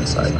inside.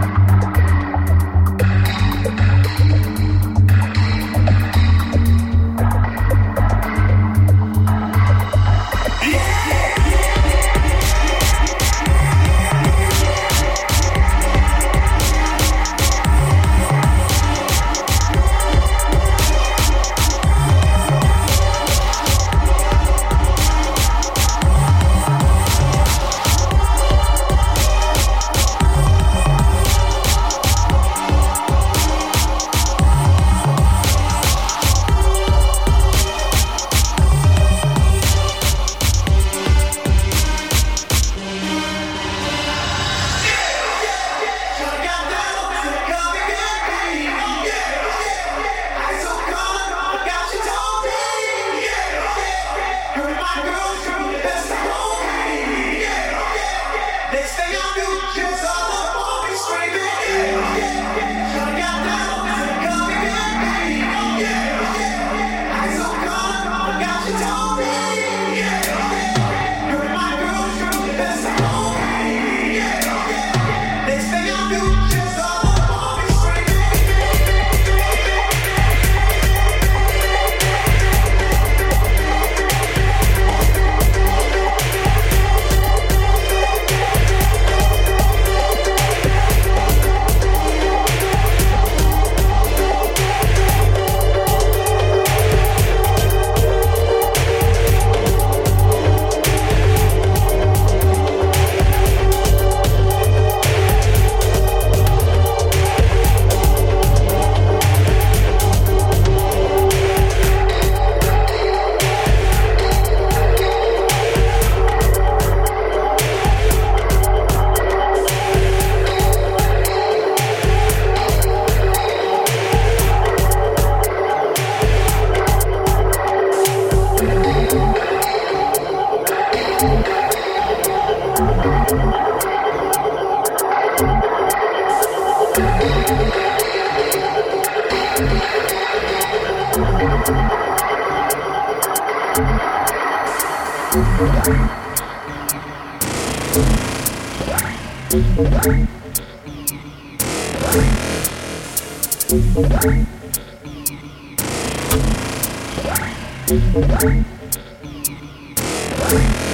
Thank you.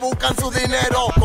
Buscan su dinero.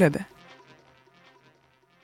klubben.